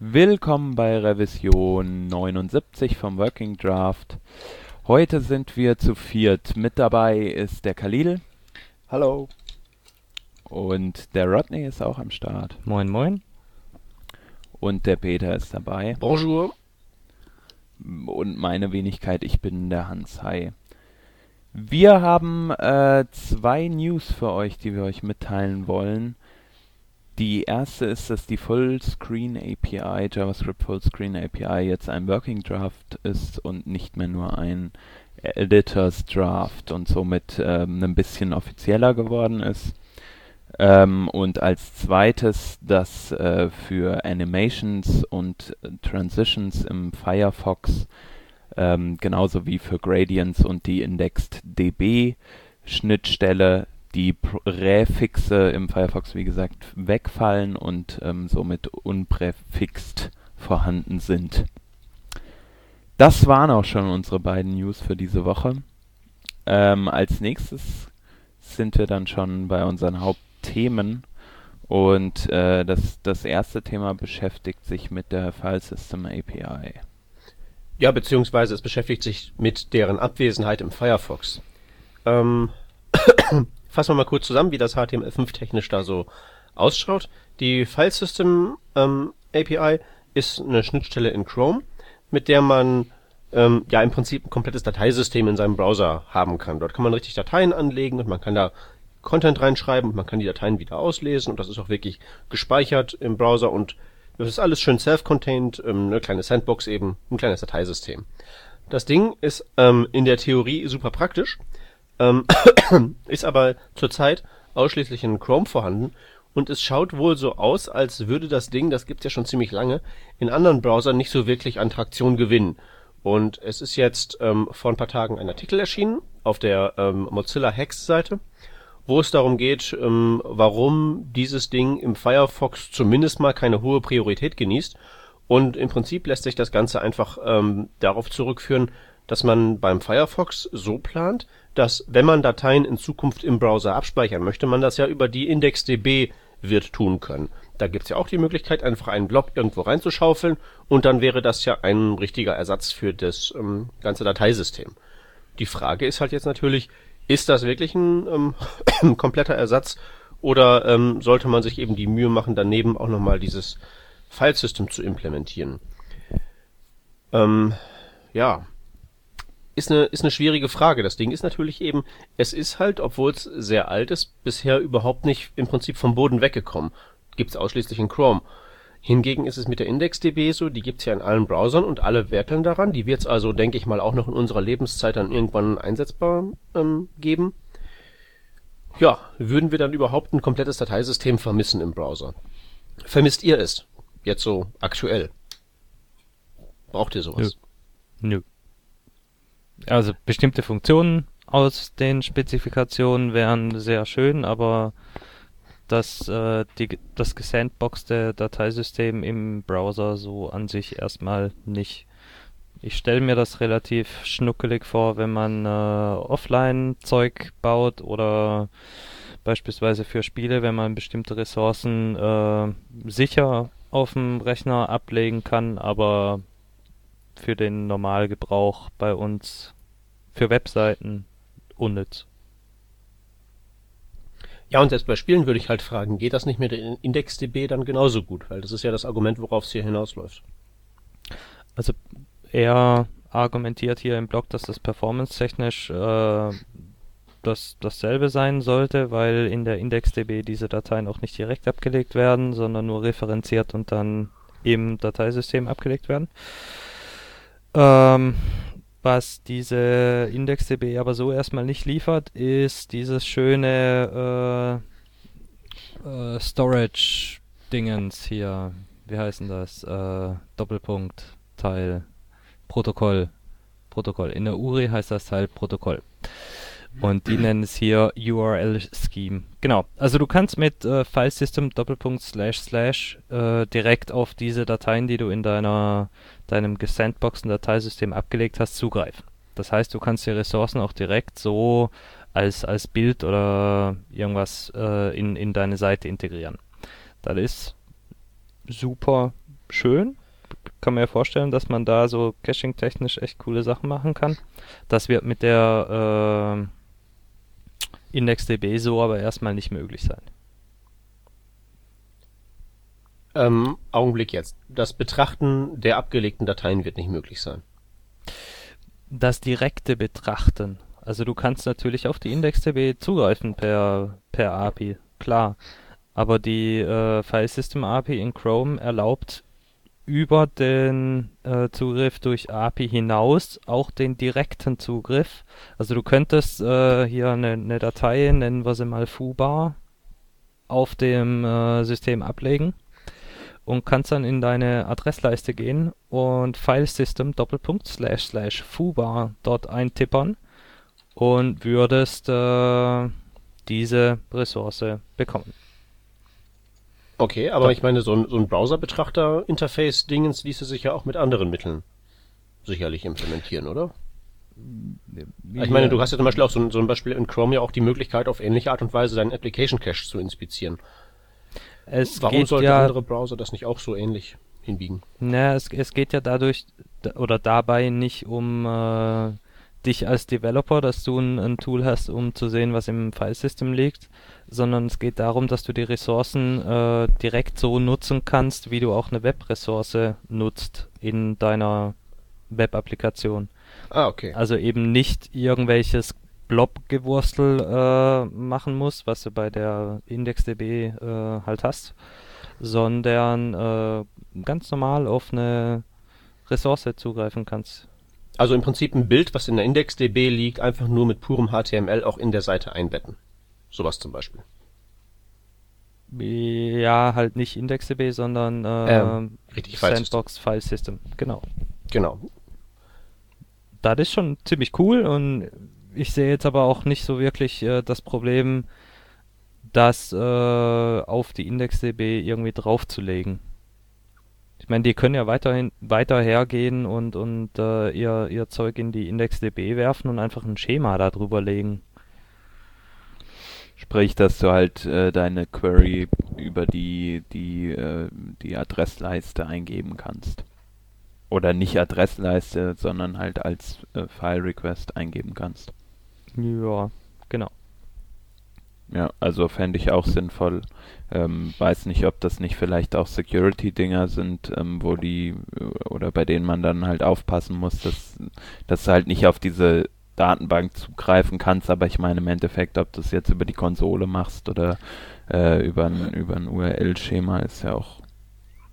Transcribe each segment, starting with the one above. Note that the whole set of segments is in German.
Willkommen bei Revision 79 vom Working Draft. Heute sind wir zu viert. Mit dabei ist der Khalil Hallo. und der Rodney ist auch am Start. Moin, moin. Und der Peter ist dabei. Bonjour. Und meine Wenigkeit, ich bin der Hans. Hi. Wir haben äh, zwei News für euch, die wir euch mitteilen wollen. Die erste ist, dass die Fullscreen API, JavaScript Fullscreen API, jetzt ein Working Draft ist und nicht mehr nur ein Editors Draft und somit ähm, ein bisschen offizieller geworden ist. Ähm, und als zweites, dass äh, für Animations und Transitions im Firefox ähm, genauso wie für Gradients und die Indexed DB Schnittstelle die Präfixe im Firefox, wie gesagt, wegfallen und ähm, somit unpräfixt vorhanden sind. Das waren auch schon unsere beiden News für diese Woche. Ähm, als nächstes sind wir dann schon bei unseren Hauptthemen und äh, das, das erste Thema beschäftigt sich mit der File System API. Ja, beziehungsweise es beschäftigt sich mit deren Abwesenheit im Firefox. Ähm, fassen wir mal kurz zusammen, wie das HTML5 technisch da so ausschaut. Die File System ähm, API ist eine Schnittstelle in Chrome, mit der man ähm, ja im Prinzip ein komplettes Dateisystem in seinem Browser haben kann. Dort kann man richtig Dateien anlegen und man kann da Content reinschreiben und man kann die Dateien wieder auslesen und das ist auch wirklich gespeichert im Browser und das ist alles schön self-contained, ähm, eine kleine Sandbox eben, ein kleines Dateisystem. Das Ding ist ähm, in der Theorie super praktisch, ähm, ist aber zurzeit ausschließlich in Chrome vorhanden und es schaut wohl so aus, als würde das Ding, das gibt's ja schon ziemlich lange, in anderen Browsern nicht so wirklich an Traktion gewinnen. Und es ist jetzt ähm, vor ein paar Tagen ein Artikel erschienen auf der ähm, Mozilla Hacks Seite, wo es darum geht, ähm, warum dieses Ding im Firefox zumindest mal keine hohe Priorität genießt. Und im Prinzip lässt sich das Ganze einfach ähm, darauf zurückführen, dass man beim Firefox so plant, dass wenn man Dateien in Zukunft im Browser abspeichern möchte, man das ja über die IndexDB wird tun können. Da gibt's ja auch die Möglichkeit, einfach einen Blob irgendwo reinzuschaufeln und dann wäre das ja ein richtiger Ersatz für das ähm, ganze Dateisystem. Die Frage ist halt jetzt natürlich, ist das wirklich ein ähm, kompletter Ersatz oder ähm, sollte man sich eben die Mühe machen, daneben auch nochmal dieses Filesystem zu implementieren? Ähm, ja, ist eine, ist eine schwierige Frage. Das Ding ist natürlich eben, es ist halt, obwohl es sehr alt ist, bisher überhaupt nicht im Prinzip vom Boden weggekommen. Gibt's ausschließlich in Chrome. Hingegen ist es mit der IndexDB so, die gibt's ja in allen Browsern und alle werkeln daran. Die wird's also, denke ich mal, auch noch in unserer Lebenszeit dann irgendwann einsetzbar ähm, geben. Ja, würden wir dann überhaupt ein komplettes Dateisystem vermissen im Browser? Vermisst ihr es? Jetzt so aktuell. Braucht ihr sowas? Nö. Also bestimmte Funktionen aus den Spezifikationen wären sehr schön, aber das, äh, die, das gesandboxte Dateisystem im Browser so an sich erstmal nicht. Ich stelle mir das relativ schnuckelig vor, wenn man äh, Offline-Zeug baut oder beispielsweise für Spiele, wenn man bestimmte Ressourcen äh, sicher auf dem Rechner ablegen kann, aber für den Normalgebrauch bei uns für Webseiten unnütz. Ja, und selbst bei Spielen würde ich halt fragen, geht das nicht mit der IndexDB dann genauso gut? Weil das ist ja das Argument, worauf es hier hinausläuft. Also er argumentiert hier im Blog, dass das performance-technisch äh, das dasselbe sein sollte, weil in der IndexDB diese Dateien auch nicht direkt abgelegt werden, sondern nur referenziert und dann im Dateisystem abgelegt werden. Ähm, was diese IndexDB aber so erstmal nicht liefert, ist dieses schöne äh, äh, Storage-Dingens hier. Wie heißen das? Äh, Doppelpunkt, Teil, Protokoll. Protokoll. In der URI heißt das Teil Protokoll. Und die nennen es hier URL Scheme. Genau. Also du kannst mit äh, Filesystem Doppelpunkt slash slash äh, direkt auf diese Dateien, die du in deiner deinem gesandboxen Dateisystem abgelegt hast, zugreifen. Das heißt, du kannst die Ressourcen auch direkt so als als Bild oder irgendwas äh, in in deine Seite integrieren. Das ist super schön. Kann mir ja vorstellen, dass man da so caching-technisch echt coole Sachen machen kann. Das wird mit der äh, IndexDB so aber erstmal nicht möglich sein. Ähm, Augenblick jetzt. Das Betrachten der abgelegten Dateien wird nicht möglich sein. Das direkte Betrachten. Also du kannst natürlich auf die IndexDB zugreifen per, per API, klar. Aber die äh, File System API in Chrome erlaubt über den äh, Zugriff durch API hinaus auch den direkten Zugriff. Also du könntest äh, hier eine, eine Datei, nennen wir sie mal foobar, auf dem äh, System ablegen und kannst dann in deine Adressleiste gehen und Filesystem Doppelpunkt slash slash foobar dort eintippern und würdest äh, diese Ressource bekommen. Okay, aber ich meine, so ein, so ein Browser-Betrachter-Interface-Dingens ließe sich ja auch mit anderen Mitteln sicherlich implementieren, oder? Ich meine, du hast ja zum Beispiel auch so ein, so ein Beispiel in Chrome ja auch die Möglichkeit, auf ähnliche Art und Weise deinen Application Cache zu inspizieren. Es Warum sollten ja, andere Browser das nicht auch so ähnlich hinbiegen? na, es, es geht ja dadurch oder dabei nicht um äh, dich als Developer, dass du ein, ein Tool hast, um zu sehen, was im Filesystem liegt, sondern es geht darum, dass du die Ressourcen äh, direkt so nutzen kannst, wie du auch eine Web-Ressource nutzt in deiner Web-Applikation. Ah, okay. Also eben nicht irgendwelches Blob-Gewurstel äh, machen musst, was du bei der IndexDB äh, halt hast, sondern äh, ganz normal auf eine Ressource zugreifen kannst. Also im Prinzip ein Bild, was in der IndexDB liegt, einfach nur mit purem HTML auch in der Seite einbetten. Sowas zum Beispiel. Ja, halt nicht IndexDB, sondern äh, Ähm. Sandbox File System. Genau. Genau. Das ist schon ziemlich cool und ich sehe jetzt aber auch nicht so wirklich äh, das Problem, das äh, auf die IndexDB irgendwie draufzulegen. Ich meine, die können ja weiterhin weiter hergehen und und äh, ihr ihr Zeug in die IndexDB werfen und einfach ein Schema da drüber legen. Sprich, dass du halt äh, deine Query über die, die, äh, die Adressleiste eingeben kannst. Oder nicht Adressleiste, sondern halt als äh, File Request eingeben kannst. Ja, genau. Ja, also fände ich auch sinnvoll. Ähm, weiß nicht, ob das nicht vielleicht auch Security-Dinger sind, ähm, wo die oder bei denen man dann halt aufpassen muss, dass, dass du halt nicht auf diese Datenbank zugreifen kannst, aber ich meine im Endeffekt, ob du es jetzt über die Konsole machst oder äh, über ein, über ein URL-Schema, ist ja auch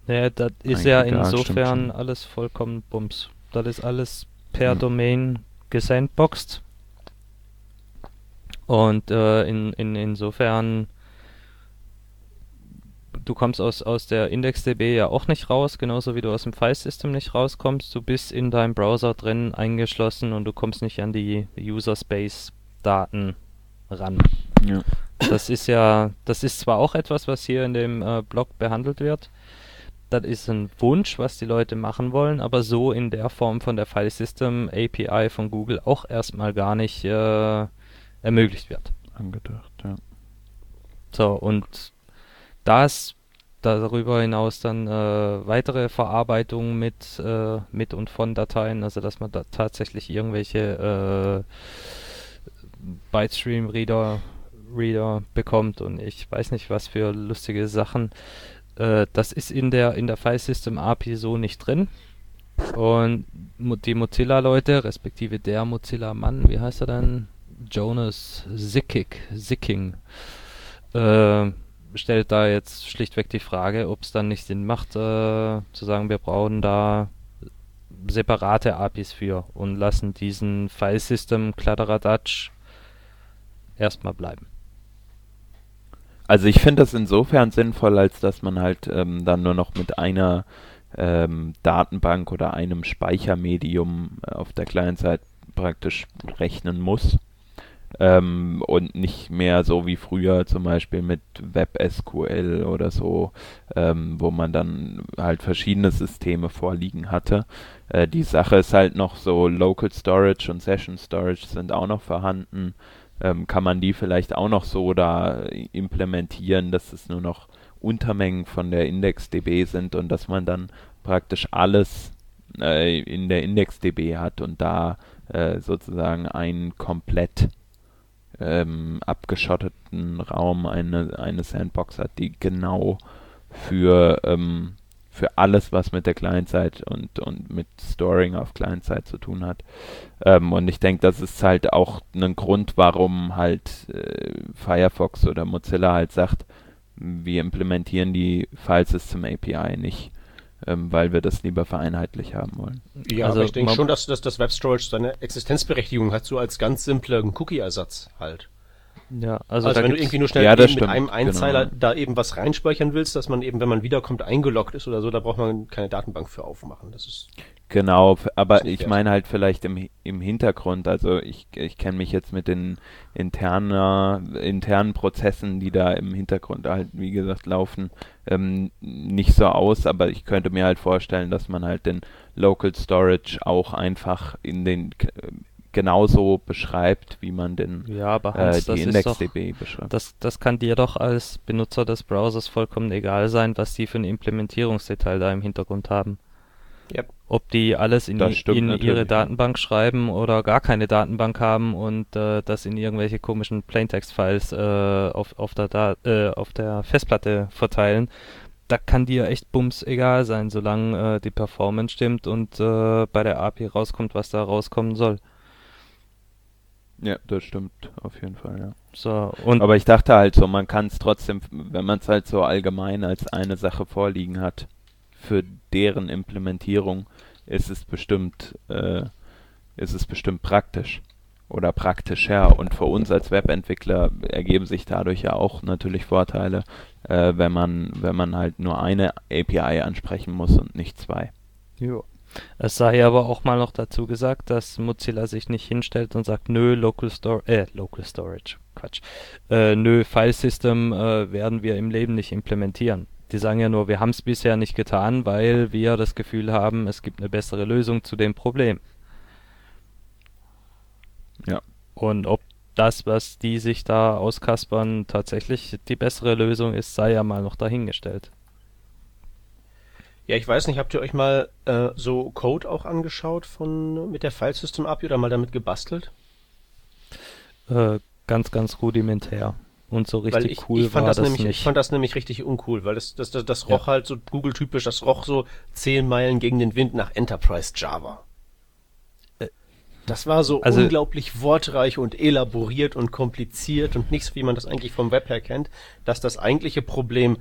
Ja, das ist ja egal, insofern alles vollkommen Bums. Das ist alles per Mhm. Domain gesandboxed. Und äh, in, in, insofern, du kommst aus, aus der IndexDB ja auch nicht raus, genauso wie du aus dem File-System nicht rauskommst. Du bist in deinem Browser drin eingeschlossen und du kommst nicht an die User-Space-Daten ran. ja. Das ist ja, das ist zwar auch etwas, was hier in dem äh, Blog behandelt wird. Das ist ein Wunsch, was die Leute machen wollen, aber so in der Form von der File System API von Google auch erstmal gar nicht äh, ermöglicht wird. angedacht, ja. So, und das darüber hinaus dann äh, weitere Verarbeitung mit, äh, mit und von Dateien, also dass man da tatsächlich irgendwelche äh, Bytestream-Reader Reader bekommt und ich weiß nicht was für lustige Sachen. Äh, das ist in der in der File System API so nicht drin. Und die Mozilla-Leute, respektive der Mozilla-Mann, wie heißt er denn? Jonas Zickig, Zicking, äh, stellt da jetzt schlichtweg die Frage, ob es dann nicht Sinn macht, äh, zu sagen, wir brauchen da separate APIs für und lassen diesen File-System Kladderadatsch erstmal bleiben. Also ich finde das insofern sinnvoll, als dass man halt ähm, dann nur noch mit einer ähm, Datenbank oder einem Speichermedium äh, auf der Client-Seite praktisch rechnen muss. Ähm, und nicht mehr so wie früher zum Beispiel mit WebSQL oder so, ähm, wo man dann halt verschiedene Systeme vorliegen hatte. Äh, die Sache ist halt noch so, Local Storage und Session Storage sind auch noch vorhanden ähm, kann man die vielleicht auch noch so da implementieren, dass es nur noch Untermengen von der IndexDB sind und dass man dann praktisch alles äh, in der IndexDB hat und da äh, sozusagen einen komplett ähm, abgeschotteten Raum, eine, eine Sandbox hat, die genau für, ähm, für alles, was mit der Client-Side und, und mit Storing auf Client-Side zu tun hat. Ähm, und ich denke, das ist halt auch ein Grund, warum halt äh, Firefox oder Mozilla halt sagt, wir implementieren die File System API nicht ähm, weil wir das lieber vereinheitlich haben wollen. Ja, also aber ich denke schon, dass, dass das Web Storage seine Existenzberechtigung hat, so als ganz simpler Cookie-Ersatz halt. Ja, also, also wenn du irgendwie nur schnell ja, mit stimmt, einem Einzeiler genau. da eben was reinspeichern willst, dass man eben, wenn man wiederkommt, eingeloggt ist oder so, da braucht man keine Datenbank für aufmachen. Das ist Genau, aber ich meine halt vielleicht im, im Hintergrund, also ich, ich kenne mich jetzt mit den interner, internen Prozessen, die da im Hintergrund halt, wie gesagt, laufen, ähm, nicht so aus, aber ich könnte mir halt vorstellen, dass man halt den Local Storage auch einfach in den genauso beschreibt, wie man den ja, aber Hans, äh, die IndexDB beschreibt. Das, das kann dir doch als Benutzer des Browsers vollkommen egal sein, was die für ein Implementierungsdetail da im Hintergrund haben. Yep. Ob die alles in, in ihre Datenbank schreiben oder gar keine Datenbank haben und äh, das in irgendwelche komischen Plaintext-Files äh, auf, auf, der äh, auf der Festplatte verteilen, da kann dir echt bums egal sein, solange äh, die Performance stimmt und äh, bei der API rauskommt, was da rauskommen soll. Ja, das stimmt auf jeden Fall, ja. So, und Aber ich dachte halt so, man kann es trotzdem, wenn man es halt so allgemein als eine Sache vorliegen hat, für deren Implementierung ist es bestimmt, äh, ist es bestimmt praktisch oder praktischer. Und für uns als Webentwickler ergeben sich dadurch ja auch natürlich Vorteile, äh, wenn man, wenn man halt nur eine API ansprechen muss und nicht zwei. Jo. Es sei aber auch mal noch dazu gesagt, dass Mozilla sich nicht hinstellt und sagt, nö, Local Storage, äh, Local Storage, Quatsch, äh, nö, File System äh, werden wir im Leben nicht implementieren. Die sagen ja nur, wir haben es bisher nicht getan, weil wir das Gefühl haben, es gibt eine bessere Lösung zu dem Problem. Ja. Und ob das, was die sich da auskaspern, tatsächlich die bessere Lösung ist, sei ja mal noch dahingestellt. Ja, ich weiß nicht, habt ihr euch mal äh, so Code auch angeschaut von mit der File System API oder mal damit gebastelt? Äh, ganz, ganz rudimentär. Und so richtig ich, cool ich fand war das, das nämlich, nicht. Ich fand das nämlich richtig uncool, weil das, das, das, das roch ja. halt so Google-typisch, das roch so zehn Meilen gegen den Wind nach Enterprise Java. Äh, das war so also, unglaublich wortreich und elaboriert und kompliziert und nichts, wie man das eigentlich vom Web her kennt, dass das eigentliche Problem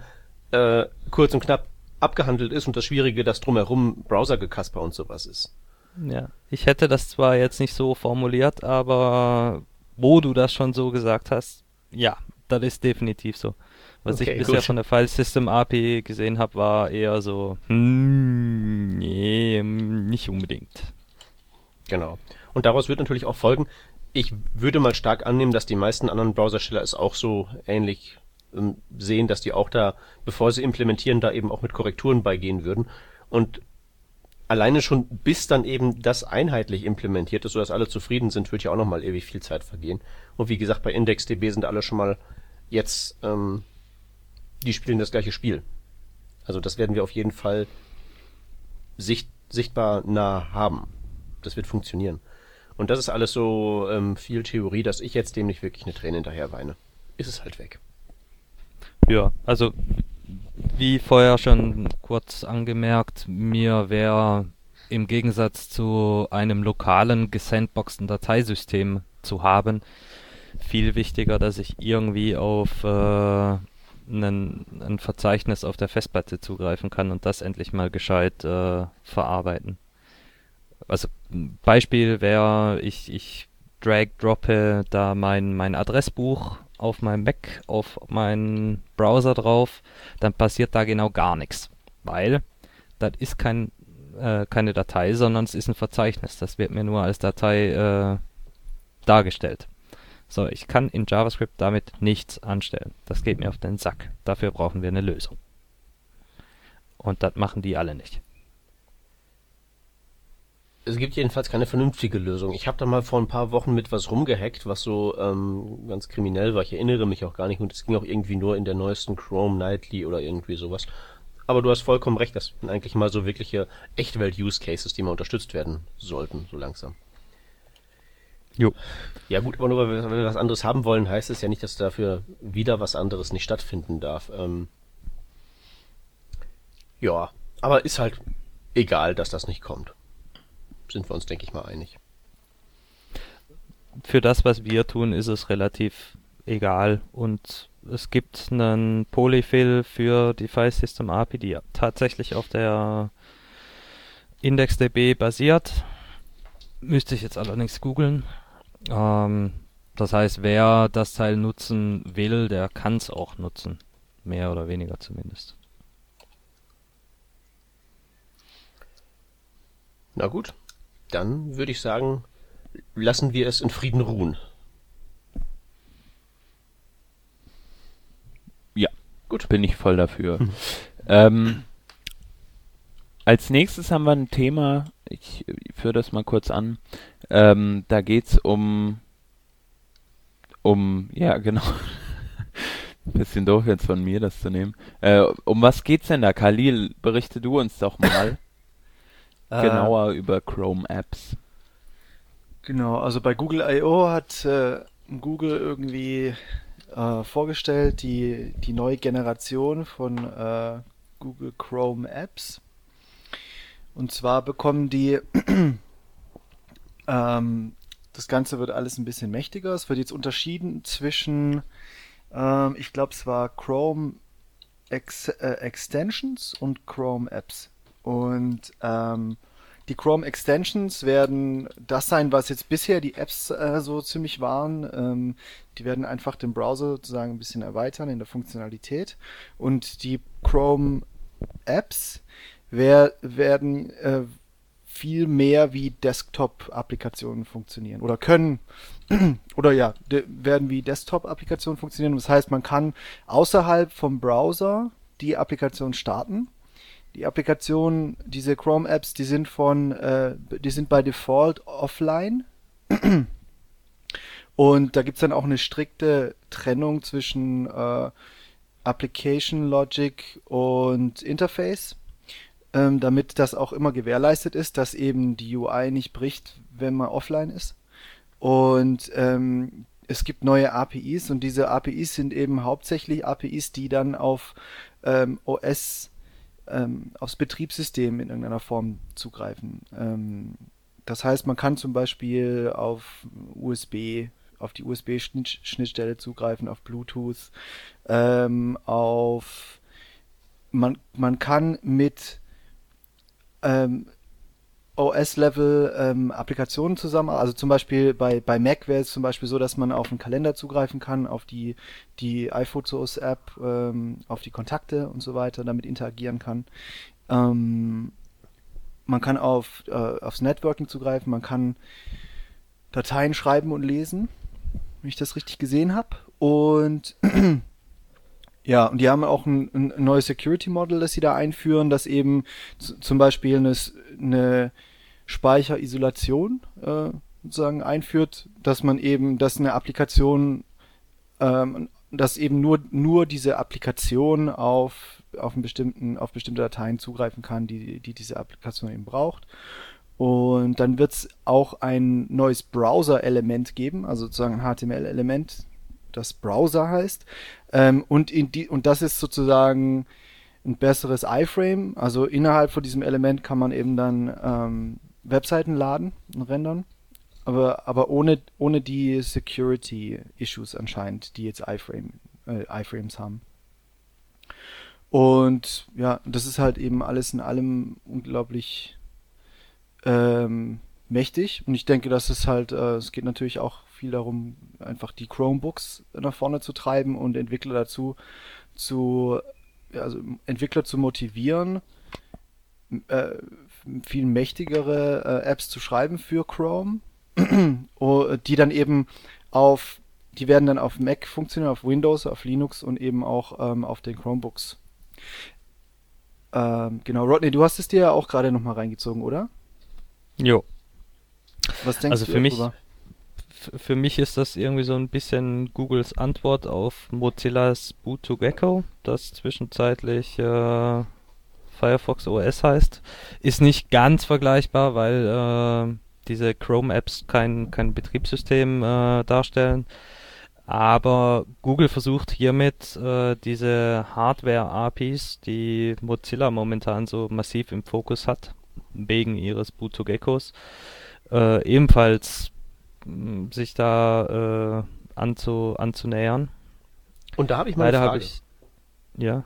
äh, kurz und knapp abgehandelt ist und das Schwierige, das drumherum Browsergekasper und sowas ist. Ja, ich hätte das zwar jetzt nicht so formuliert, aber wo du das schon so gesagt hast, ja, das ist definitiv so. Was okay, ich bisher gut. von der File System API gesehen habe, war eher so, hm, nee, nicht unbedingt. Genau. Und daraus wird natürlich auch folgen, ich würde mal stark annehmen, dass die meisten anderen Browsersteller es auch so ähnlich ähm, sehen, dass die auch da, bevor sie implementieren, da eben auch mit Korrekturen beigehen würden. Und alleine schon bis dann eben das einheitlich implementiert ist, sodass alle zufrieden sind, wird ja auch nochmal ewig viel Zeit vergehen. Und wie gesagt, bei IndexDB sind alle schon mal jetzt, ähm, die spielen das gleiche Spiel. Also das werden wir auf jeden Fall sicht, sichtbar nah haben. Das wird funktionieren. Und das ist alles so ähm, viel Theorie, dass ich jetzt dem nicht wirklich eine Träne hinterher weine. Ist es halt weg. Ja, also wie vorher schon kurz angemerkt, mir wäre im Gegensatz zu einem lokalen gesandboxten Dateisystem zu haben, viel wichtiger, dass ich irgendwie auf äh, einen, ein Verzeichnis auf der Festplatte zugreifen kann und das endlich mal gescheit äh, verarbeiten. Also Beispiel wäre, ich, ich drag droppe da mein, mein Adressbuch auf meinem Mac, auf meinen Browser drauf, dann passiert da genau gar nichts. Weil das ist kein, äh, keine Datei, sondern es ist ein Verzeichnis. Das wird mir nur als Datei äh, dargestellt. So, ich kann in JavaScript damit nichts anstellen. Das geht mir auf den Sack. Dafür brauchen wir eine Lösung. Und das machen die alle nicht. Es gibt jedenfalls keine vernünftige Lösung. Ich habe da mal vor ein paar Wochen mit was rumgehackt, was so ähm, ganz kriminell war. Ich erinnere mich auch gar nicht und es ging auch irgendwie nur in der neuesten Chrome Nightly oder irgendwie sowas. Aber du hast vollkommen recht, das sind eigentlich mal so wirkliche Echtwelt-Use-Cases, die mal unterstützt werden sollten, so langsam. Jo. Ja gut, aber nur weil wir, weil wir was anderes haben wollen, heißt es ja nicht, dass dafür wieder was anderes nicht stattfinden darf. Ähm, ja, aber ist halt egal, dass das nicht kommt. Sind wir uns, denke ich mal, einig. Für das, was wir tun, ist es relativ egal und es gibt einen Polyfill für die File System API, die tatsächlich auf der IndexDB basiert. Müsste ich jetzt allerdings googeln. Ähm, das heißt, wer das Teil nutzen will, der kann es auch nutzen. Mehr oder weniger zumindest. Na gut, dann würde ich sagen, lassen wir es in Frieden ruhen. Ja, gut. Bin ich voll dafür. Ähm, als nächstes haben wir ein Thema, ich, ich führe das mal kurz an. Ähm, da geht's um, um, ja, genau. Bisschen doof jetzt von mir, das zu nehmen. Äh, um was geht's denn da? Khalil, berichte du uns doch mal genauer über Chrome Apps. Genau, also bei Google I.O. hat äh, Google irgendwie äh, vorgestellt die, die neue Generation von äh, Google Chrome Apps. Und zwar bekommen die, ähm, das Ganze wird alles ein bisschen mächtiger. Es wird jetzt unterschieden zwischen, ähm, ich glaube, es war Chrome Ex äh, Extensions und Chrome Apps. Und ähm, die Chrome Extensions werden das sein, was jetzt bisher die Apps äh, so ziemlich waren. Ähm, die werden einfach den Browser sozusagen ein bisschen erweitern in der Funktionalität. Und die Chrome Apps wer, werden äh, viel mehr wie Desktop-Applikationen funktionieren oder können oder ja, werden wie Desktop-Applikationen funktionieren. Das heißt, man kann außerhalb vom Browser die Applikation starten. Die Applikationen, diese Chrome-Apps, die sind von, äh, die sind bei Default offline. Und da gibt's dann auch eine strikte Trennung zwischen äh, Application Logic und Interface ähm, damit das auch immer gewährleistet ist, dass eben die UI nicht bricht, wenn man offline ist. Und ähm, es gibt neue APIs und diese APIs sind eben hauptsächlich APIs, die dann auf ähm, OS, ähm, aufs Betriebssystem in irgendeiner Form zugreifen. Ähm, das heißt, man kann zum Beispiel auf USB, auf die USB-Schnittstelle zugreifen, auf Bluetooth, ähm, auf man, man kann mit ähm, OS-Level ähm, Applikationen zusammen. Also zum Beispiel bei, bei Mac wäre es zum Beispiel so, dass man auf den Kalender zugreifen kann, auf die, die iPhotos-App, ähm, auf die Kontakte und so weiter, damit interagieren kann. Ähm, man kann auf, äh, aufs Networking zugreifen, man kann Dateien schreiben und lesen, wenn ich das richtig gesehen habe. Und Ja, und die haben auch ein, ein neues Security Model, das sie da einführen, das eben zum Beispiel eine, eine Speicherisolation äh, sozusagen einführt, dass man eben, dass eine Applikation, ähm, dass eben nur nur diese Applikation auf auf einen bestimmten auf bestimmte Dateien zugreifen kann, die die diese Applikation eben braucht. Und dann wird es auch ein neues Browser-Element geben, also sozusagen ein HTML-Element, das Browser heißt. Ähm, und, in die, und das ist sozusagen ein besseres iframe. Also innerhalb von diesem Element kann man eben dann ähm, Webseiten laden und rendern. Aber, aber ohne, ohne die Security-Issues anscheinend, die jetzt iframe, äh, iframes haben. Und ja, das ist halt eben alles in allem unglaublich ähm, mächtig. Und ich denke, dass es halt, äh, es geht natürlich auch viel darum, einfach die Chromebooks nach vorne zu treiben und Entwickler dazu zu, also Entwickler zu motivieren, äh, viel mächtigere äh, Apps zu schreiben für Chrome, die dann eben auf, die werden dann auf Mac funktionieren, auf Windows, auf Linux und eben auch ähm, auf den Chromebooks. Ähm, genau, Rodney, du hast es dir ja auch gerade nochmal reingezogen, oder? Jo, Was denkst Also du für mich, darüber? für mich ist das irgendwie so ein bisschen Googles Antwort auf Mozillas Boot2Gecko, das zwischenzeitlich äh, Firefox OS heißt. Ist nicht ganz vergleichbar, weil äh, diese Chrome-Apps kein, kein Betriebssystem äh, darstellen. Aber Google versucht hiermit äh, diese Hardware-APIs, die Mozilla momentan so massiv im Fokus hat, wegen ihres Boot2Geckos, äh, ebenfalls mh, sich da äh, anzu, anzunähern. Und da habe ich mal Leider eine Frage. ich. Ja.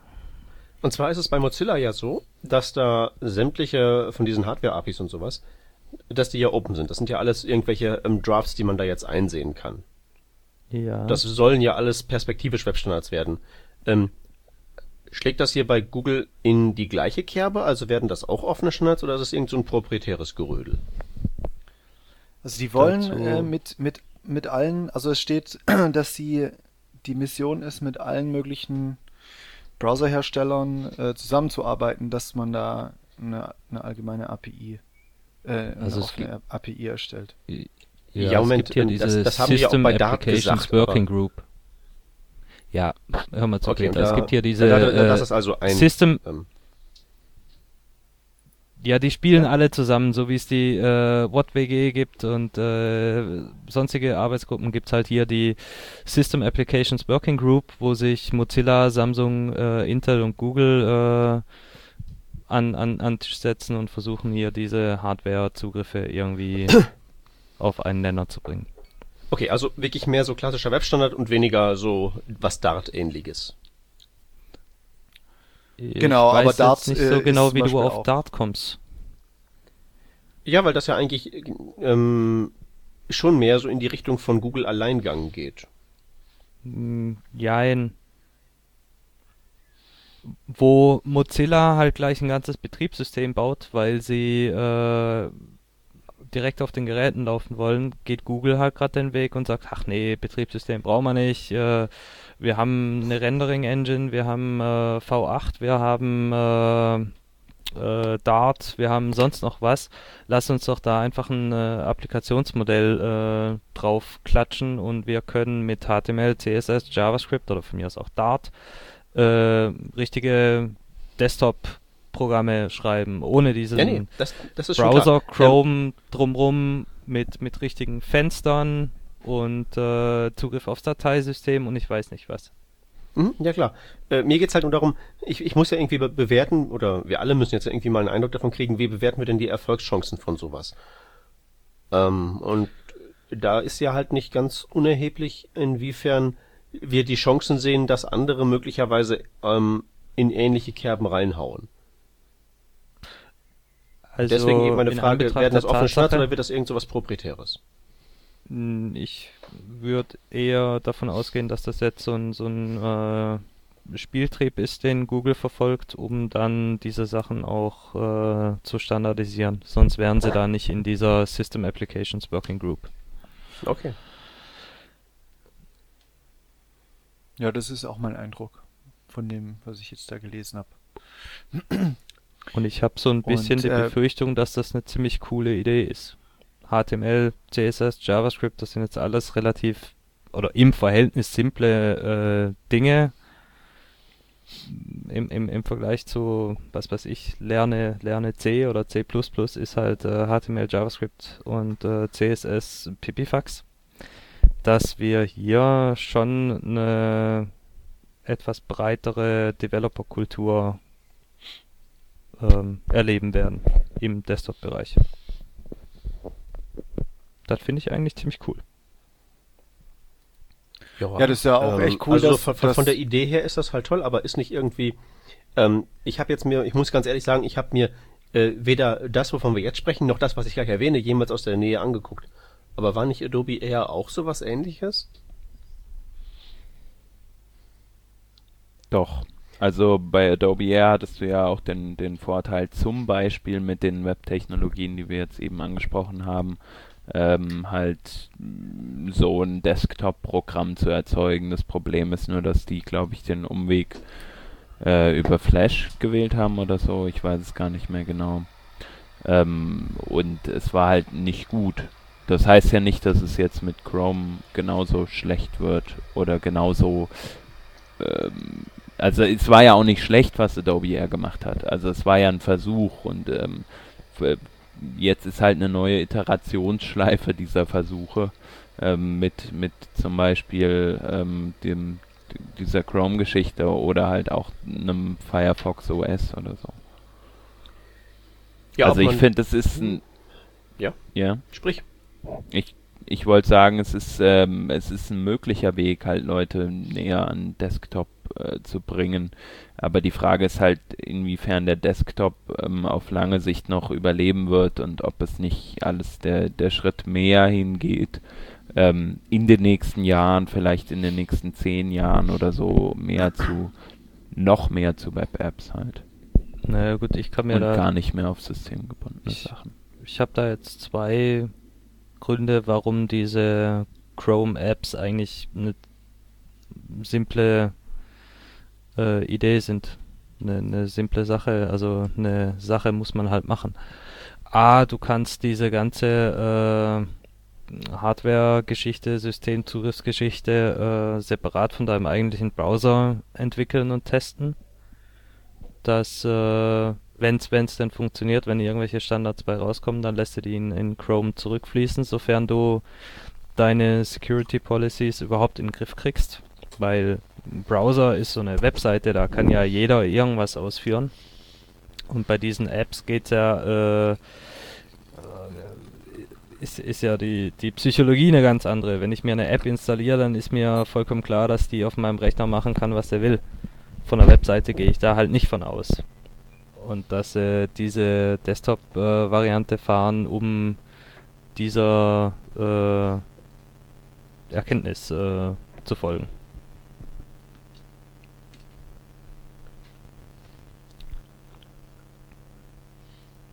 Und zwar ist es bei Mozilla ja so, dass da sämtliche von diesen Hardware-APIs und sowas, dass die ja open sind. Das sind ja alles irgendwelche ähm, Drafts, die man da jetzt einsehen kann. Ja. Das sollen ja alles perspektivisch Webstandards werden. Ähm, schlägt das hier bei Google in die gleiche Kerbe? Also werden das auch offene Standards oder ist es irgend so ein proprietäres Gerödel? Also die wollen äh, mit, mit, mit allen, also es steht, dass sie die Mission ist, mit allen möglichen Browserherstellern äh, zusammenzuarbeiten, dass man da eine, eine allgemeine API, äh, eine Also es offene API erstellt. Ja, Ja, es Moment, gibt hier ähm, diese das- das haben die auch System Applications gesagt, aber- Working Group. Ja, hör mal zu, Okay, Peter. Es da- gibt hier diese da- da- das äh, ist also ein System, ähm, ja, die spielen alle zusammen, so wie es die äh, WattWG gibt und äh, sonstige Arbeitsgruppen gibt's halt hier die System Applications Working Group, wo sich Mozilla, Samsung, äh, Intel und Google äh, an, an, an Tisch setzen und versuchen hier diese Hardware-Zugriffe irgendwie auf einen Nenner zu bringen. Okay, also wirklich mehr so klassischer Webstandard und weniger so was Dart-ähnliches. Genau, ich aber weiß Dart, jetzt nicht äh, so ist genau, wie du auf auch. Dart kommst. Ja, weil das ja eigentlich ähm, schon mehr so in die Richtung von Google Alleingang geht. Hm, Jein. Wo Mozilla halt gleich ein ganzes Betriebssystem baut, weil sie äh, direkt auf den Geräten laufen wollen, geht Google halt gerade den Weg und sagt, ach nee, Betriebssystem brauchen wir nicht. Äh, wir haben eine Rendering-Engine, wir haben äh, V8, wir haben äh, äh, Dart, wir haben sonst noch was. Lass uns doch da einfach ein äh, Applikationsmodell äh, drauf klatschen und wir können mit HTML, CSS, JavaScript oder von mir aus auch Dart äh, richtige Desktop-Programme schreiben, ohne diesen Ja, nee, das, das Browser. Chrome drumrum mit, mit richtigen Fenstern und äh, Zugriff aufs Dateisystem und ich weiß nicht was. Ja, mhm, ja klar. Äh, mir geht's halt nur darum, ich, ich muss ja irgendwie be bewerten, oder wir alle müssen jetzt irgendwie mal einen Eindruck davon kriegen, wie bewerten wir denn die Erfolgschancen von sowas. Ähm, und da ist ja halt nicht ganz unerheblich, inwiefern wir die Chancen sehen, dass andere möglicherweise ähm, in ähnliche Kerben reinhauen. Also Deswegen eben meine in Frage, werden das offene Tatsache- oder wird das irgend sowas Proprietäres? Hm, Ich würde eher davon ausgehen, dass das jetzt so ein, so ein äh, Spieltrieb ist, den Google verfolgt, um dann diese Sachen auch äh, zu standardisieren. Sonst wären sie da nicht in dieser System Applications Working Group. Okay. Ja, das ist auch mein Eindruck von dem, was ich jetzt da gelesen habe. Und ich habe so ein bisschen Und, die äh, Befürchtung, dass das eine ziemlich coole Idee ist. HTML, CSS, JavaScript, das sind jetzt alles relativ oder im Verhältnis simple äh, Dinge. Im, im, Im Vergleich zu, was weiß ich, lerne, lerne C oder C++ ist halt äh, HTML, JavaScript und äh, CSS Pipifax. Dass wir hier schon eine etwas breitere Developer-Kultur ähm, erleben werden im Desktop-Bereich. Das finde ich eigentlich ziemlich cool. Ja, das ist ja auch echt cool, Also dass- von, von, dass- von der Idee her ist das halt toll, aber ist nicht irgendwie. Ähm, ich habe jetzt mir, ich muss ganz ehrlich sagen, ich habe mir äh, weder das, wovon wir jetzt sprechen, noch das, was ich gleich erwähne, jemals aus der Nähe angeguckt. Aber war nicht Adobe eher auch sowas ähnliches? Doch. Also bei Adobe Air hattest du ja auch den, den Vorteil, zum Beispiel mit den Webtechnologien, die wir jetzt eben angesprochen haben, ähm, halt mh, so ein Desktop-Programm zu erzeugen. Das Problem ist nur, dass die, glaube ich, den Umweg äh, über Flash gewählt haben oder so. Ich weiß es gar nicht mehr genau. Ähm, und es war halt nicht gut. Das heißt ja nicht, dass es jetzt mit Chrome genauso schlecht wird oder genauso. Ähm, also es war ja auch nicht schlecht, was Adobe Air gemacht hat. Also es war ja ein Versuch und ähm, jetzt ist halt eine neue Iterationsschleife dieser Versuche ähm, mit mit zum Beispiel ähm, dem dieser Chrome-Geschichte oder halt auch einem Firefox OS oder so. Ja, also ich finde, es ist ein ja. Ja. Sprich. Ich, ich wollte sagen, es ist, ähm, es ist ein möglicher Weg, halt Leute näher an Desktop äh, zu bringen. Aber die Frage ist halt, inwiefern der Desktop ähm, auf lange Sicht noch überleben wird und ob es nicht alles der, der Schritt mehr hingeht, ähm, in den nächsten Jahren, vielleicht in den nächsten zehn Jahren oder so, mehr zu, noch mehr zu Web-Apps halt. Naja gut, ich kann mir und da... gar nicht mehr auf systemgebundene ich, Sachen ich habe da jetzt zwei Gründe, warum diese Chrome-Apps eigentlich eine simple äh, Idee sind. Eine, eine simple Sache, also eine Sache muss man halt machen. A, du kannst diese ganze äh, Hardware-Geschichte, Systemzugriffsgeschichte äh, separat von deinem eigentlichen Browser entwickeln und testen. Das äh, wenn es denn funktioniert, wenn irgendwelche Standards bei rauskommen, dann lässt du die in, in Chrome zurückfließen, sofern du deine Security Policies überhaupt in den Griff kriegst. Weil ein Browser ist so eine Webseite, da kann ja jeder irgendwas ausführen. Und bei diesen Apps geht ja, äh, ist, ist ja die, die Psychologie eine ganz andere. Wenn ich mir eine App installiere, dann ist mir vollkommen klar, dass die auf meinem Rechner machen kann, was er will. Von der Webseite gehe ich da halt nicht von aus und dass sie diese Desktop-Variante fahren, um dieser äh, Erkenntnis äh, zu folgen.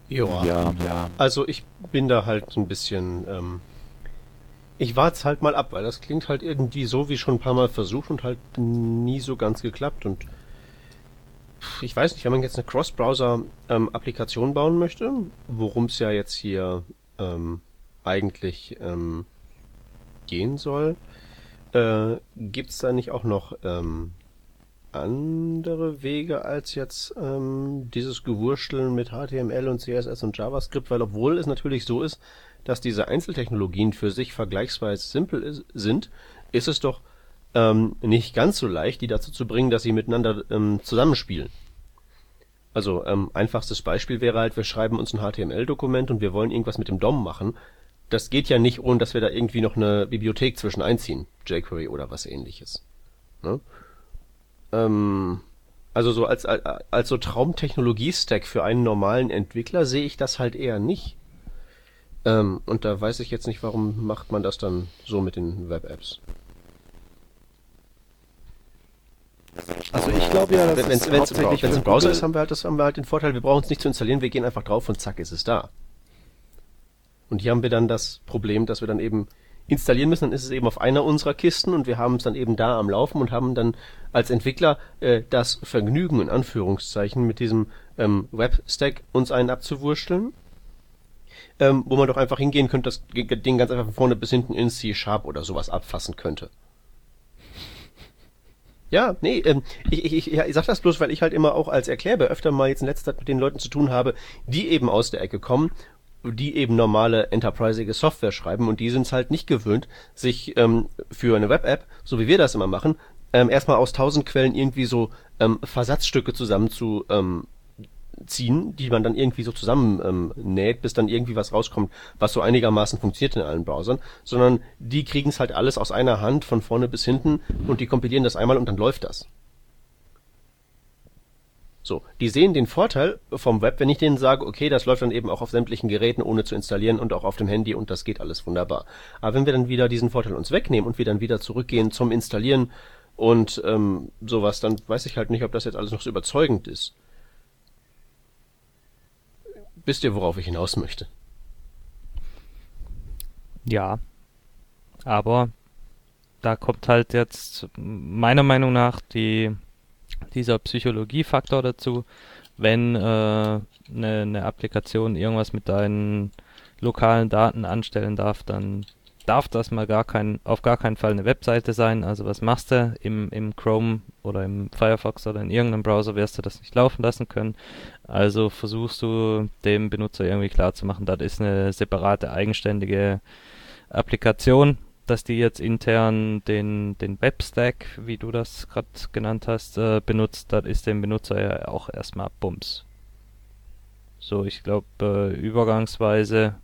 Ja, ja, ja. Also ich bin da halt ein bisschen. Ähm, ich warte halt mal ab, weil das klingt halt irgendwie so wie schon ein paar Mal versucht und halt nie so ganz geklappt und ich weiß nicht, wenn man jetzt eine Cross-Browser-Applikation ähm, bauen möchte, worum es ja jetzt hier ähm, eigentlich ähm, gehen soll, äh, gibt es da nicht auch noch ähm, andere Wege als jetzt ähm, dieses Gewursteln mit HTML und CSS und JavaScript, weil obwohl es natürlich so ist, dass diese Einzeltechnologien für sich vergleichsweise simpel ist, sind, ist es doch ähm, nicht ganz so leicht, die dazu zu bringen, dass sie miteinander ähm, zusammenspielen. Also ähm, einfachstes Beispiel wäre halt, wir schreiben uns ein HTML-Dokument und wir wollen irgendwas mit dem DOM machen. Das geht ja nicht, ohne dass wir da irgendwie noch eine Bibliothek zwischen einziehen, jQuery oder was ähnliches. Ne? Ähm, also so als, als, als so Traumtechnologie-Stack für einen normalen Entwickler sehe ich das halt eher nicht. Ähm, und da weiß ich jetzt nicht, warum macht man das dann so mit den Web-Apps. Also ich glaube ja, wenn es ein Browser ist, haben wir halt das haben wir halt den Vorteil, wir brauchen es nicht zu installieren, wir gehen einfach drauf und zack ist es da. Und hier haben wir dann das Problem, dass wir dann eben installieren müssen, dann ist es eben auf einer unserer Kisten und wir haben es dann eben da am Laufen und haben dann als Entwickler äh, das Vergnügen in Anführungszeichen mit diesem ähm, Web-Stack uns einen abzuwursteln. Ähm, wo man doch einfach hingehen könnte, das Ding ganz einfach von vorne bis hinten in C-Sharp oder sowas abfassen könnte. Ja, nee, ähm, ich, ich, ich, ich sag das bloß, weil ich halt immer auch als Erklärer öfter mal jetzt in letzter Zeit mit den Leuten zu tun habe, die eben aus der Ecke kommen, die eben normale enterprisige Software schreiben und die sind es halt nicht gewöhnt, sich ähm, für eine Web-App, so wie wir das immer machen, ähm, erstmal aus tausend Quellen irgendwie so ähm, Versatzstücke zusammen zu ähm, ziehen, die man dann irgendwie so zusammen ähm, näht, bis dann irgendwie was rauskommt, was so einigermaßen funktioniert in allen Browsern, sondern die kriegen es halt alles aus einer Hand von vorne bis hinten und die kompilieren das einmal und dann läuft das. So, die sehen den Vorteil vom Web, wenn ich denen sage, okay, das läuft dann eben auch auf sämtlichen Geräten ohne zu installieren und auch auf dem Handy und das geht alles wunderbar. Aber wenn wir dann wieder diesen Vorteil uns wegnehmen und wir dann wieder zurückgehen zum Installieren und ähm, sowas, dann weiß ich halt nicht, ob das jetzt alles noch so überzeugend ist. Wisst ihr, worauf ich hinaus möchte? Ja. Aber da kommt halt jetzt meiner Meinung nach die, dieser Psychologiefaktor dazu, wenn äh, eine, eine Applikation irgendwas mit deinen lokalen Daten anstellen darf, dann darf das mal gar kein, auf gar keinen Fall eine Webseite sein. Also was machst du? Im, im Chrome oder im Firefox oder in irgendeinem Browser wirst du das nicht laufen lassen können. Also versuchst du dem Benutzer irgendwie klarzumachen, das ist eine separate, eigenständige Applikation, dass die jetzt intern den, den Webstack, wie du das gerade genannt hast, äh, benutzt, das ist dem Benutzer ja auch erstmal Bums. So, ich glaube, äh, übergangsweise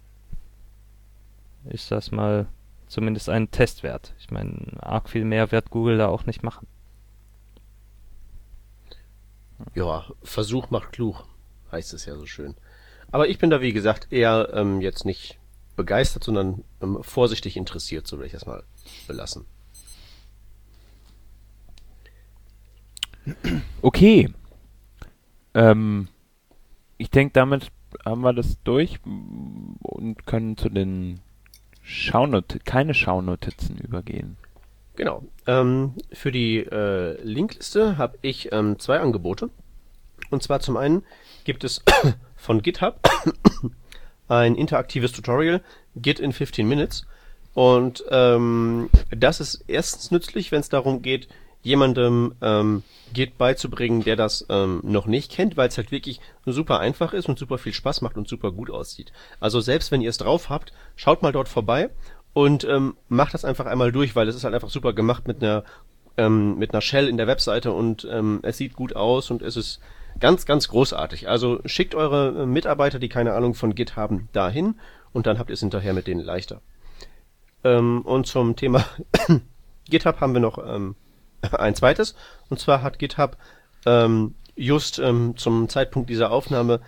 ist das mal zumindest ein Testwert. Ich meine, arg viel mehr wird Google da auch nicht machen. Ja, Versuch macht klug, heißt es ja so schön. Aber ich bin da, wie gesagt, eher ähm, jetzt nicht begeistert, sondern ähm, vorsichtig interessiert, so will ich das mal belassen. Okay. Ähm, ich denke, damit haben wir das durch und können zu den Schaunot keine Schaunotizen übergehen. Genau. Ähm, für die äh, Linkliste habe ich ähm, zwei Angebote. Und zwar zum einen gibt es von GitHub ein interaktives Tutorial, Git in 15 Minutes. Und ähm, das ist erstens nützlich, wenn es darum geht, jemandem ähm, Git beizubringen, der das ähm, noch nicht kennt, weil es halt wirklich super einfach ist und super viel Spaß macht und super gut aussieht. Also selbst wenn ihr es drauf habt, schaut mal dort vorbei und ähm, macht das einfach einmal durch, weil es ist halt einfach super gemacht mit einer ähm, mit einer Shell in der Webseite und ähm, es sieht gut aus und es ist ganz, ganz großartig. Also schickt eure Mitarbeiter, die keine Ahnung von Git haben, dahin und dann habt ihr es hinterher mit denen leichter. Ähm, und zum Thema GitHub haben wir noch ähm, ein zweites. Und zwar hat GitHub ähm, just ähm, zum Zeitpunkt dieser Aufnahme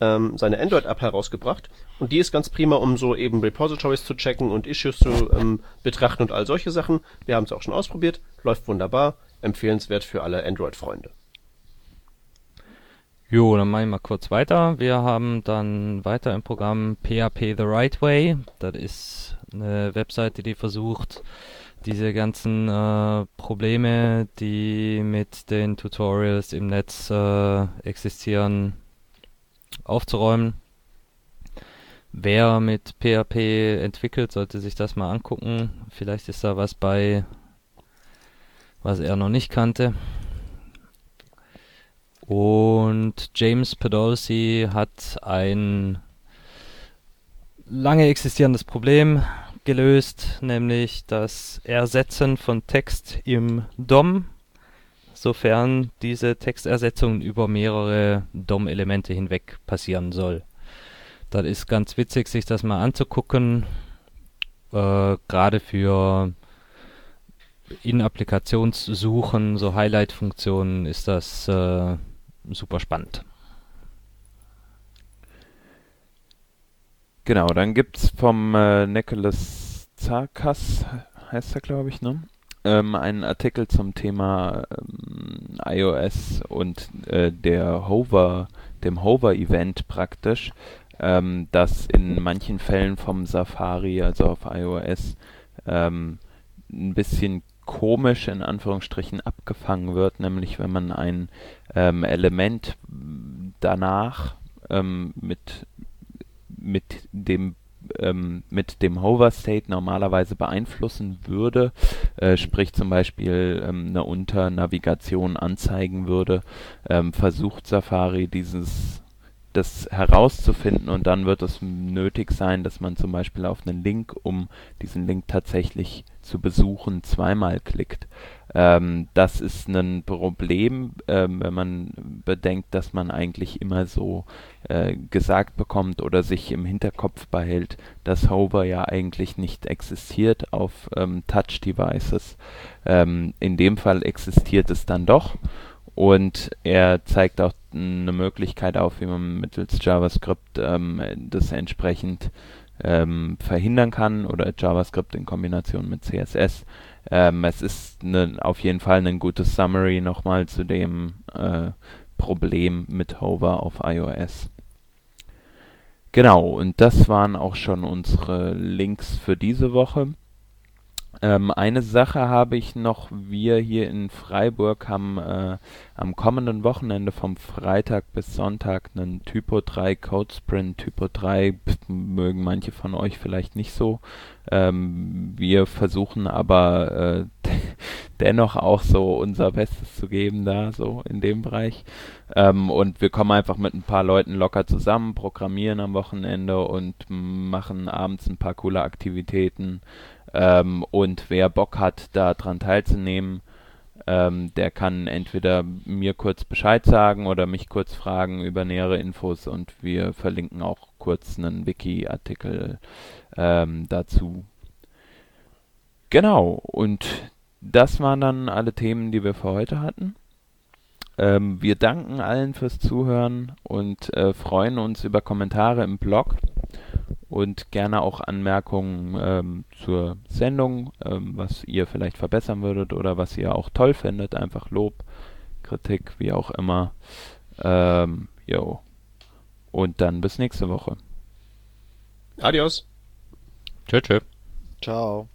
ähm, seine Android-App herausgebracht. Und die ist ganz prima, um so eben Repositories zu checken und Issues zu ähm, betrachten und all solche Sachen. Wir haben es auch schon ausprobiert, läuft wunderbar, empfehlenswert für alle Android-Freunde. Jo, dann mache ich mal kurz weiter. Wir haben dann weiter im Programm PHP The Right Way. Das ist eine Webseite, die versucht, diese ganzen äh, Probleme, die mit den Tutorials im Netz äh, existieren, aufzuräumen. Wer mit PHP entwickelt, sollte sich das mal angucken. Vielleicht ist da was bei, was er noch nicht kannte. Und James Podolsey hat ein lange existierendes Problem gelöst, nämlich das Ersetzen von Text im DOM, sofern diese Textersetzung über mehrere DOM-Elemente hinweg passieren soll. Das ist ganz witzig, sich das mal anzugucken. Äh, Gerade für in Applikationssuchen, so Highlight-Funktionen, ist das äh, super spannend. Genau, dann gibt's vom äh, Nicholas Zarkas, heißt er glaube ich, ne? Ähm, einen Artikel zum Thema ähm, iOS und äh, der Hover, dem Hover-Event praktisch, ähm, das in manchen Fällen vom Safari, also auf iOS, ähm, ein bisschen komisch in Anführungsstrichen abgefangen wird, nämlich wenn man ein ähm, Element danach ähm, mit mit dem ähm, mit dem Hover State normalerweise beeinflussen würde, äh, sprich zum Beispiel ähm, eine Unternavigation anzeigen würde, ähm, versucht Safari dieses das herauszufinden und dann wird es nötig sein, dass man zum Beispiel auf einen Link, um diesen Link tatsächlich zu besuchen, zweimal klickt. Ähm, das ist ein Problem, ähm, wenn man bedenkt, dass man eigentlich immer so äh, gesagt bekommt oder sich im Hinterkopf behält, dass Hover ja eigentlich nicht existiert auf ähm, Touch-Devices. Ähm, in dem Fall existiert es dann doch und er zeigt auch eine Möglichkeit auf, wie man mittels JavaScript ähm, das entsprechend ähm, verhindern kann oder JavaScript in Kombination mit CSS. Ähm, es ist ne, auf jeden Fall ein gutes Summary nochmal zu dem äh, Problem mit Hover auf iOS. Genau, und das waren auch schon unsere Links für diese Woche. Ähm, eine Sache habe ich noch. Wir hier in Freiburg haben äh, am kommenden Wochenende vom Freitag bis Sonntag einen Typo 3 Code Sprint. Typo 3 mögen manche von euch vielleicht nicht so. Ähm, wir versuchen aber äh, dennoch auch so unser Bestes zu geben da, so in dem Bereich. Ähm, und wir kommen einfach mit ein paar Leuten locker zusammen, programmieren am Wochenende und machen abends ein paar coole Aktivitäten. Ähm, und wer Bock hat, da dran teilzunehmen, ähm, der kann entweder mir kurz Bescheid sagen oder mich kurz fragen über nähere Infos und wir verlinken auch kurz einen Wiki-Artikel ähm, dazu. Genau, und das waren dann alle Themen, die wir für heute hatten. Ähm, wir danken allen fürs Zuhören und äh, freuen uns über Kommentare im Blog und gerne auch Anmerkungen ähm, zur Sendung, ähm, was ihr vielleicht verbessern würdet oder was ihr auch toll findet. Einfach Lob, Kritik, wie auch immer. Ähm, jo. Und dann bis nächste Woche. Adios. Tschö, tschö. Ciao.